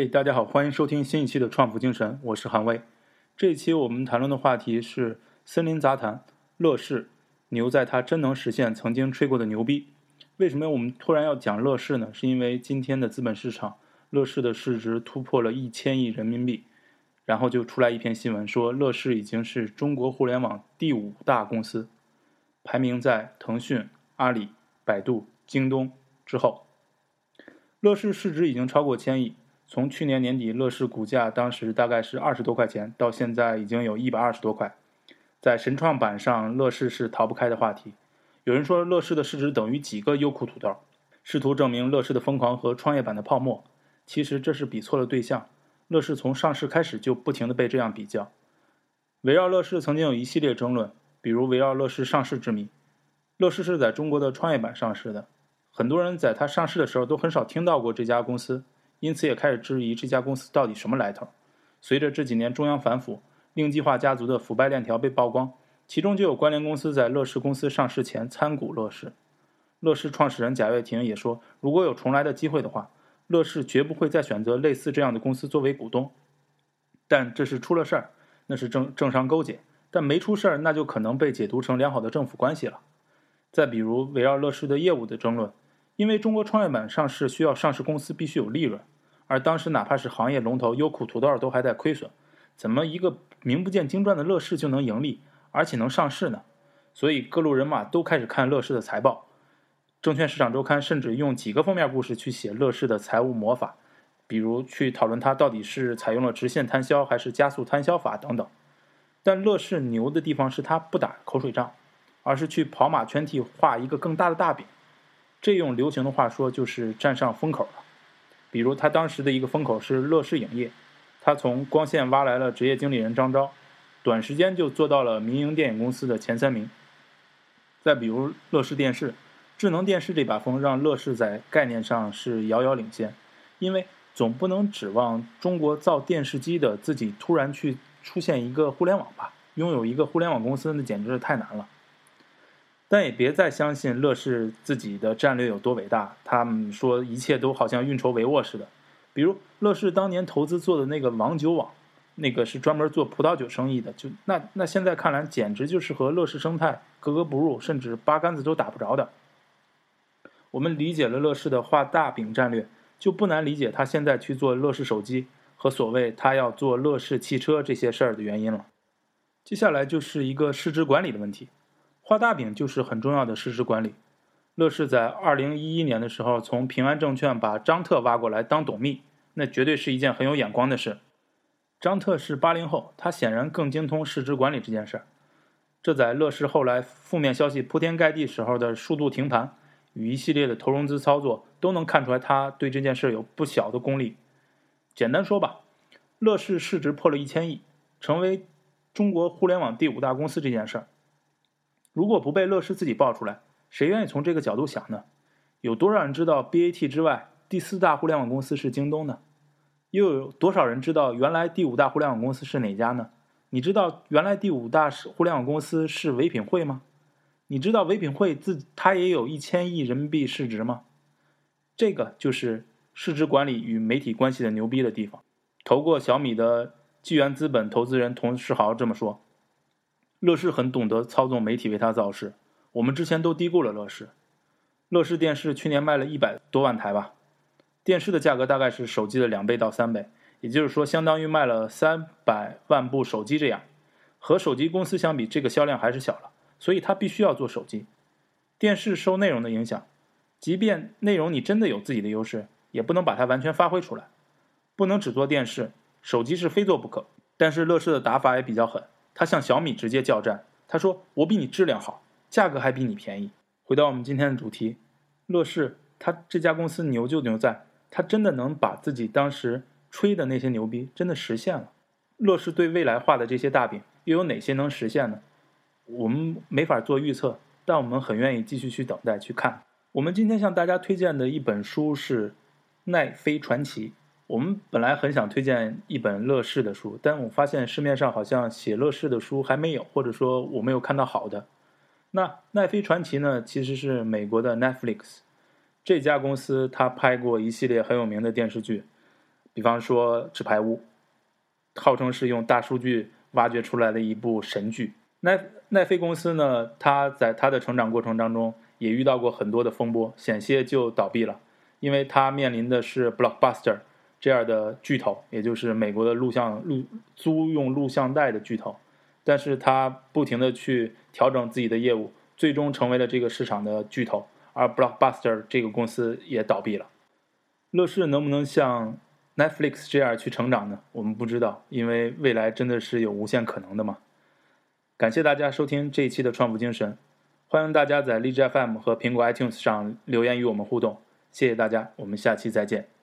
嘿，大家好，欢迎收听新一期的《创富精神》，我是韩威。这一期我们谈论的话题是森林杂谈，乐视牛在它真能实现曾经吹过的牛逼。为什么我们突然要讲乐视呢？是因为今天的资本市场，乐视的市值突破了一千亿人民币，然后就出来一篇新闻说，乐视已经是中国互联网第五大公司，排名在腾讯、阿里、百度、京东之后。乐视市值已经超过千亿。从去年年底，乐视股价当时大概是二十多块钱，到现在已经有一百二十多块。在神创板上，乐视是逃不开的话题。有人说，乐视的市值等于几个优酷土豆，试图证明乐视的疯狂和创业板的泡沫。其实这是比错了对象。乐视从上市开始就不停地被这样比较。围绕乐视曾经有一系列争论，比如围绕乐视上市之谜。乐视是在中国的创业板上市的，很多人在它上市的时候都很少听到过这家公司。因此也开始质疑这家公司到底什么来头。随着这几年中央反腐，令计划家族的腐败链条被曝光，其中就有关联公司在乐视公司上市前参股乐视。乐视创始人贾跃亭也说，如果有重来的机会的话，乐视绝不会再选择类似这样的公司作为股东。但这是出了事儿，那是政政商勾结；但没出事儿，那就可能被解读成良好的政府关系了。再比如围绕乐视的业务的争论。因为中国创业板上市需要上市公司必须有利润，而当时哪怕是行业龙头优酷土豆都还在亏损，怎么一个名不见经传的乐视就能盈利，而且能上市呢？所以各路人马都开始看乐视的财报，证券市场周刊甚至用几个封面故事去写乐视的财务魔法，比如去讨论它到底是采用了直线摊销还是加速摊销法等等。但乐视牛的地方是它不打口水仗，而是去跑马圈地画一个更大的大饼。这用流行的话说，就是站上风口了。比如他当时的一个风口是乐视影业，他从光线挖来了职业经理人张昭，短时间就做到了民营电影公司的前三名。再比如乐视电视，智能电视这把风让乐视在概念上是遥遥领先，因为总不能指望中国造电视机的自己突然去出现一个互联网吧？拥有一个互联网公司，那简直是太难了。但也别再相信乐视自己的战略有多伟大，他们说一切都好像运筹帷幄似的。比如乐视当年投资做的那个王酒网，那个是专门做葡萄酒生意的，就那那现在看来简直就是和乐视生态格格不入，甚至八竿子都打不着的。我们理解了乐视的画大饼战略，就不难理解他现在去做乐视手机和所谓他要做乐视汽车这些事儿的原因了。接下来就是一个市值管理的问题。画大饼就是很重要的市值管理。乐视在二零一一年的时候，从平安证券把张特挖过来当董秘，那绝对是一件很有眼光的事。张特是八零后，他显然更精通市值管理这件事儿。这在乐视后来负面消息铺天盖地时候的数度停盘与一系列的投融资操作，都能看出来他对这件事有不小的功力。简单说吧，乐视市值破了一千亿，成为中国互联网第五大公司这件事儿。如果不被乐视自己爆出来，谁愿意从这个角度想呢？有多少人知道 BAT 之外第四大互联网公司是京东呢？又有多少人知道原来第五大互联网公司是哪家呢？你知道原来第五大是互联网公司是唯品会吗？你知道唯品会自它也有一千亿人民币市值吗？这个就是市值管理与媒体关系的牛逼的地方。投过小米的纪元资本投资人童世豪这么说。乐视很懂得操纵媒体为他造势，我们之前都低估了乐视。乐视电视去年卖了一百多万台吧，电视的价格大概是手机的两倍到三倍，也就是说相当于卖了三百万部手机这样。和手机公司相比，这个销量还是小了，所以他必须要做手机。电视受内容的影响，即便内容你真的有自己的优势，也不能把它完全发挥出来，不能只做电视，手机是非做不可。但是乐视的打法也比较狠。他向小米直接叫战，他说：“我比你质量好，价格还比你便宜。”回到我们今天的主题，乐视，他这家公司牛就牛在，他真的能把自己当时吹的那些牛逼真的实现了。乐视对未来画的这些大饼又有哪些能实现呢？我们没法做预测，但我们很愿意继续去等待去看。我们今天向大家推荐的一本书是《奈飞传奇》。我们本来很想推荐一本乐视的书，但我发现市面上好像写乐视的书还没有，或者说我没有看到好的。那奈飞传奇呢？其实是美国的 Netflix 这家公司，它拍过一系列很有名的电视剧，比方说《纸牌屋》，号称是用大数据挖掘出来的一部神剧。奈奈飞公司呢，它在它的成长过程当中也遇到过很多的风波，险些就倒闭了，因为它面临的是 Blockbuster 这样的巨头，也就是美国的录像录租用录像带的巨头。但是他不停的去调整自己的业务，最终成为了这个市场的巨头，而 Blockbuster 这个公司也倒闭了。乐视能不能像？Netflix 这样去成长呢？我们不知道，因为未来真的是有无限可能的嘛。感谢大家收听这一期的创富精神，欢迎大家在荔枝 FM 和苹果 iTunes 上留言与我们互动，谢谢大家，我们下期再见。